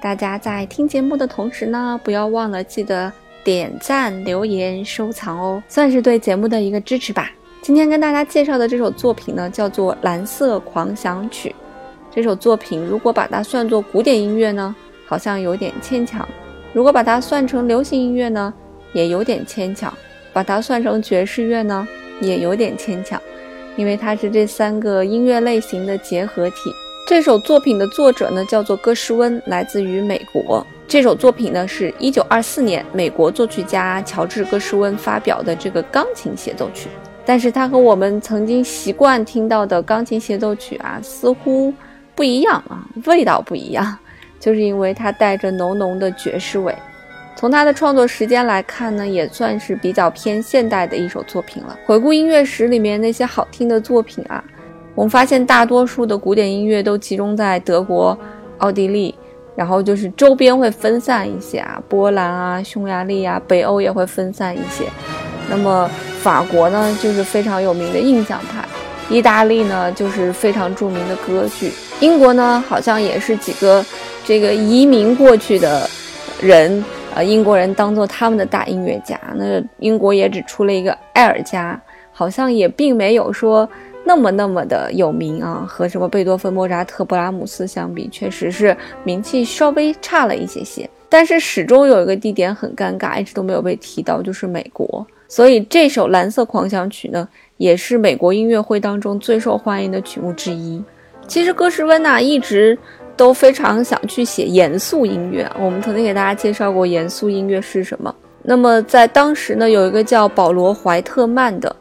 大家在听节目的同时呢，不要忘了记得点赞、留言、收藏哦，算是对节目的一个支持吧。今天跟大家介绍的这首作品呢，叫做《蓝色狂想曲》。这首作品如果把它算作古典音乐呢，好像有点牵强；如果把它算成流行音乐呢，也有点牵强；把它算成爵士乐呢，也有点牵强，因为它是这三个音乐类型的结合体。这首作品的作者呢，叫做戈什温，来自于美国。这首作品呢，是一九二四年美国作曲家乔治·戈什温发表的这个钢琴协奏曲。但是它和我们曾经习惯听到的钢琴协奏曲啊，似乎不一样啊，味道不一样，就是因为它带着浓浓的爵士味。从它的创作时间来看呢，也算是比较偏现代的一首作品了。回顾音乐史里面那些好听的作品啊。我们发现，大多数的古典音乐都集中在德国、奥地利，然后就是周边会分散一些啊，波兰啊、匈牙利啊，北欧也会分散一些。那么法国呢，就是非常有名的印象派；意大利呢，就是非常著名的歌剧；英国呢，好像也是几个这个移民过去的人，呃，英国人当做他们的大音乐家。那英国也只出了一个艾尔加，好像也并没有说。那么那么的有名啊，和什么贝多芬、莫扎特、布拉姆斯相比，确实是名气稍微差了一些些。但是始终有一个地点很尴尬，一直都没有被提到，就是美国。所以这首《蓝色狂想曲》呢，也是美国音乐会当中最受欢迎的曲目之一。其实戈什温呐，一直都非常想去写严肃音乐。我们曾经给大家介绍过严肃音乐是什么。那么在当时呢，有一个叫保罗·怀特曼的。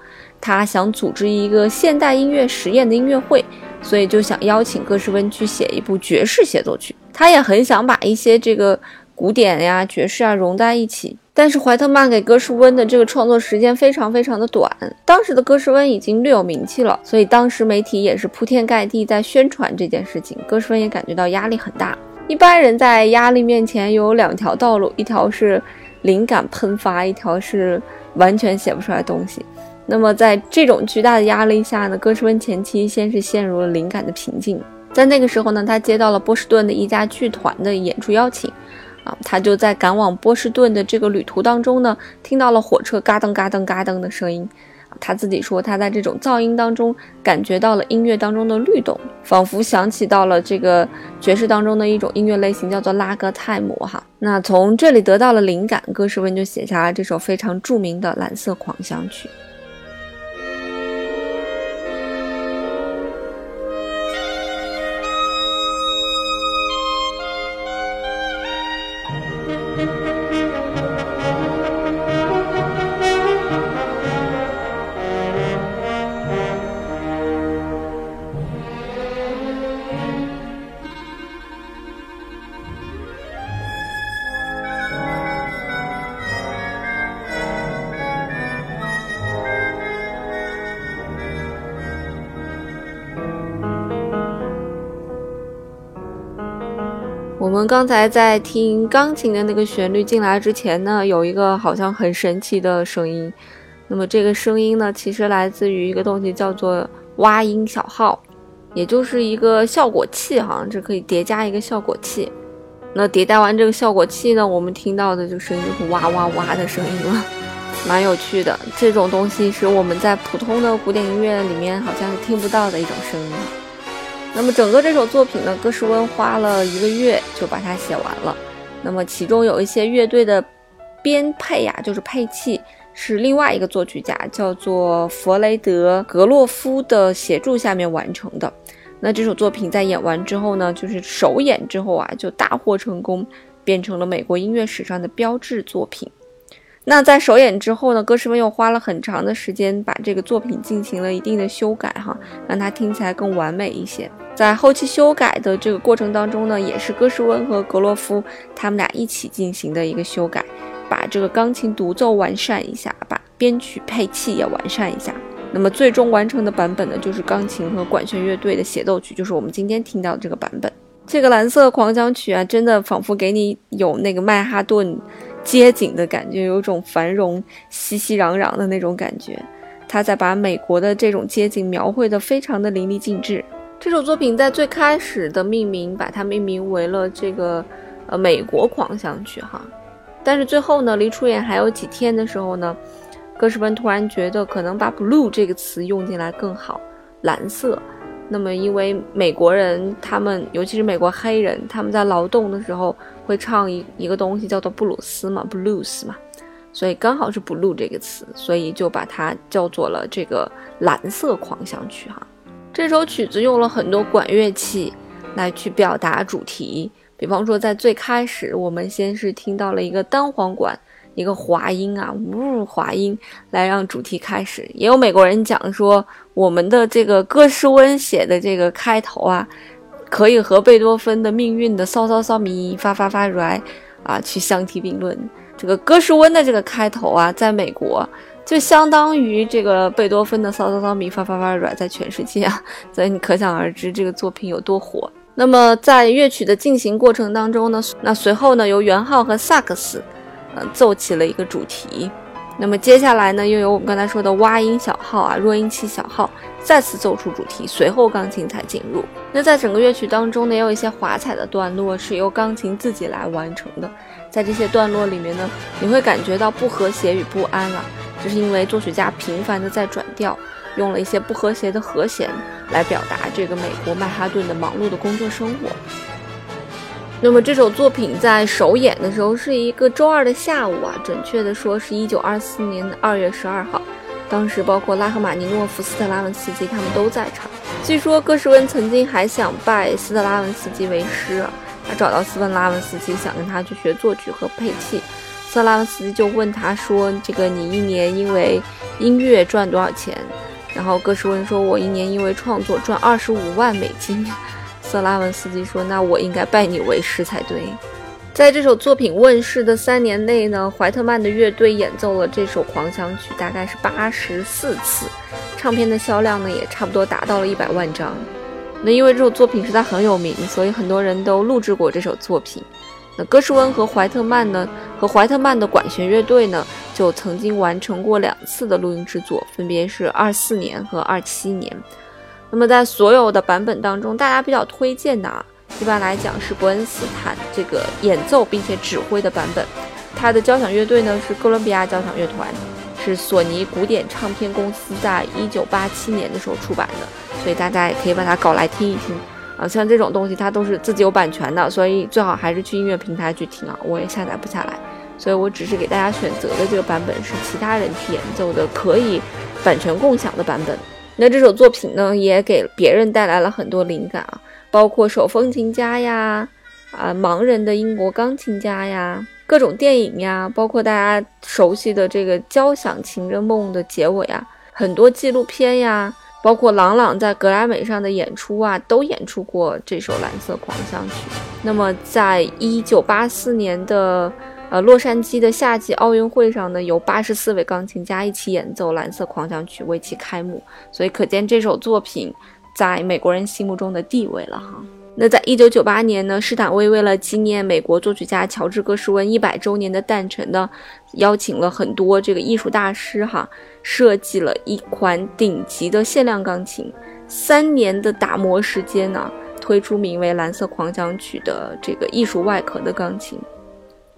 他想组织一个现代音乐实验的音乐会，所以就想邀请戈什温去写一部爵士协奏曲。他也很想把一些这个古典呀、爵士啊融在一起。但是怀特曼给戈什温的这个创作时间非常非常的短。当时的戈什温已经略有名气了，所以当时媒体也是铺天盖地在宣传这件事情。戈什温也感觉到压力很大。一般人在压力面前有两条道路，一条是灵感喷发，一条是完全写不出来东西。那么在这种巨大的压力下呢，戈什温前期先是陷入了灵感的瓶颈。在那个时候呢，他接到了波士顿的一家剧团的演出邀请，啊，他就在赶往波士顿的这个旅途当中呢，听到了火车嘎噔嘎噔嘎噔的声音。他自己说，他在这种噪音当中感觉到了音乐当中的律动，仿佛想起到了这个爵士当中的一种音乐类型，叫做拉格泰姆。哈，那从这里得到了灵感，戈什温就写下了这首非常著名的《蓝色狂想曲》。我们刚才在听钢琴的那个旋律进来之前呢，有一个好像很神奇的声音。那么这个声音呢，其实来自于一个东西，叫做挖音小号，也就是一个效果器，哈，这可以叠加一个效果器。那迭代完这个效果器呢，我们听到的就声音就是哇哇哇的声音了，蛮有趣的。这种东西是我们在普通的古典音乐里面好像是听不到的一种声音。那么整个这首作品呢，戈什温花了一个月就把它写完了。那么其中有一些乐队的编配呀，就是配器，是另外一个作曲家叫做弗雷德格洛夫的协助下面完成的。那这首作品在演完之后呢，就是首演之后啊，就大获成功，变成了美国音乐史上的标志作品。那在首演之后呢，歌什温又花了很长的时间把这个作品进行了一定的修改，哈，让它听起来更完美一些。在后期修改的这个过程当中呢，也是戈什温和格洛夫他们俩一起进行的一个修改，把这个钢琴独奏完善一下，把编曲配器也完善一下。那么最终完成的版本呢，就是钢琴和管弦乐队的协奏曲，就是我们今天听到的这个版本。这个蓝色狂想曲啊，真的仿佛给你有那个曼哈顿街景的感觉，有种繁荣熙熙攘攘的那种感觉。他在把美国的这种街景描绘的非常的淋漓尽致。这首作品在最开始的命名，把它命名为了这个呃美国狂想曲哈，但是最后呢，离出演还有几天的时候呢。哥什温突然觉得可能把 blue 这个词用进来更好，蓝色。那么因为美国人他们，尤其是美国黑人，他们在劳动的时候会唱一一个东西叫做布鲁斯嘛，blues 嘛，所以刚好是 blue 这个词，所以就把它叫做了这个蓝色狂想曲哈。这首曲子用了很多管乐器来去表达主题，比方说在最开始，我们先是听到了一个单簧管。一个滑音啊，呜，滑音来让主题开始。也有美国人讲说，我们的这个歌诗温写的这个开头啊，可以和贝多芬的命运的骚骚骚咪发发发来啊去相提并论。这个歌诗温的这个开头啊，在美国就相当于这个贝多芬的骚骚骚咪发发发软在全世界啊，所以你可想而知这个作品有多火。那么在乐曲的进行过程当中呢，那随后呢，由圆号和萨克斯。奏起了一个主题，那么接下来呢，又有我们刚才说的蛙音小号啊、弱音器小号再次奏出主题，随后钢琴才进入。那在整个乐曲当中呢，也有一些华彩的段落是由钢琴自己来完成的。在这些段落里面呢，你会感觉到不和谐与不安啊，这是因为作曲家频繁的在转调，用了一些不和谐的和弦来表达这个美国曼哈顿的忙碌的工作生活。那么这首作品在首演的时候是一个周二的下午啊，准确的说是一九二四年的二月十二号，当时包括拉赫玛尼诺夫、斯特拉文斯基他们都在场。据说戈什温曾经还想拜斯特拉文斯基为师，他找到斯特拉文斯基想跟他去学作曲和配器，斯特拉文斯基就问他说：“这个你一年因为音乐赚多少钱？”然后戈什温说：“我一年因为创作赚二十五万美金。”瑟拉文斯基说：“那我应该拜你为师才对。”在这首作品问世的三年内呢，怀特曼的乐队演奏了这首狂想曲，大概是八十四次，唱片的销量呢也差不多达到了一百万张。那因为这首作品实在很有名，所以很多人都录制过这首作品。那戈什温和怀特曼呢，和怀特曼的管弦乐队呢，就曾经完成过两次的录音制作，分别是二四年和二七年。那么在所有的版本当中，大家比较推荐的啊，一般来讲是伯恩斯坦这个演奏并且指挥的版本。他的交响乐队呢是哥伦比亚交响乐团，是索尼古典唱片公司在一九八七年的时候出版的，所以大家也可以把它搞来听一听啊。像这种东西它都是自己有版权的，所以最好还是去音乐平台去听啊。我也下载不下来，所以我只是给大家选择的这个版本是其他人去演奏的，可以版权共享的版本。那这首作品呢，也给别人带来了很多灵感啊，包括手风琴家呀，啊，盲人的英国钢琴家呀，各种电影呀，包括大家熟悉的这个《交响情人梦》的结尾啊，很多纪录片呀，包括郎朗在格莱美上的演出啊，都演出过这首《蓝色狂想曲》。那么，在一九八四年的。呃，洛杉矶的夏季奥运会上呢，有八十四位钢琴家一起演奏《蓝色狂想曲》为其开幕，所以可见这首作品在美国人心目中的地位了哈。那在一九九八年呢，施坦威为了纪念美国作曲家乔治·戈什温一百周年的诞辰呢，邀请了很多这个艺术大师哈，设计了一款顶级的限量钢琴，三年的打磨时间呢，推出名为《蓝色狂想曲》的这个艺术外壳的钢琴。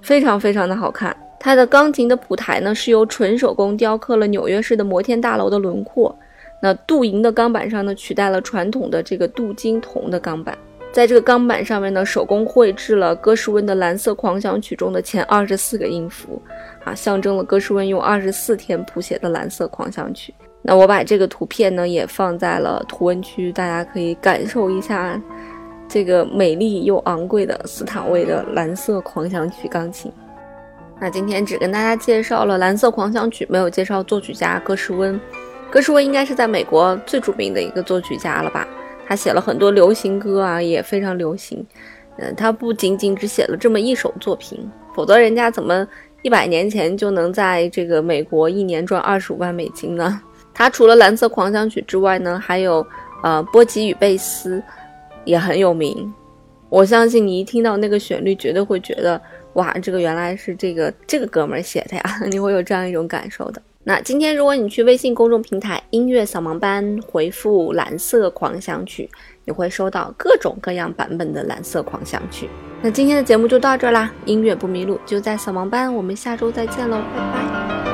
非常非常的好看，它的钢琴的谱台呢是由纯手工雕刻了纽约市的摩天大楼的轮廓，那镀银的钢板上呢取代了传统的这个镀金铜的钢板，在这个钢板上面呢手工绘制了歌什温的蓝色狂想曲中的前二十四个音符，啊，象征了歌什温用二十四天谱写的蓝色狂想曲。那我把这个图片呢也放在了图文区，大家可以感受一下。这个美丽又昂贵的斯坦威的蓝色狂想曲钢琴，那今天只跟大家介绍了蓝色狂想曲，没有介绍作曲家格什温。格什温应该是在美国最著名的一个作曲家了吧？他写了很多流行歌啊，也非常流行。嗯，他不仅仅只写了这么一首作品，否则人家怎么一百年前就能在这个美国一年赚二十五万美金呢？他除了《蓝色狂想曲》之外呢，还有呃《波吉与贝斯》也很有名。我相信你一听到那个旋律，绝对会觉得哇，这个原来是这个这个哥们儿写的呀，你会有这样一种感受的。那今天如果你去微信公众平台“音乐扫盲班”回复“蓝色狂想曲”，你会收到各种各样版本的《蓝色狂想曲》。那今天的节目就到这啦，音乐不迷路就在扫盲班，我们下周再见喽，拜拜。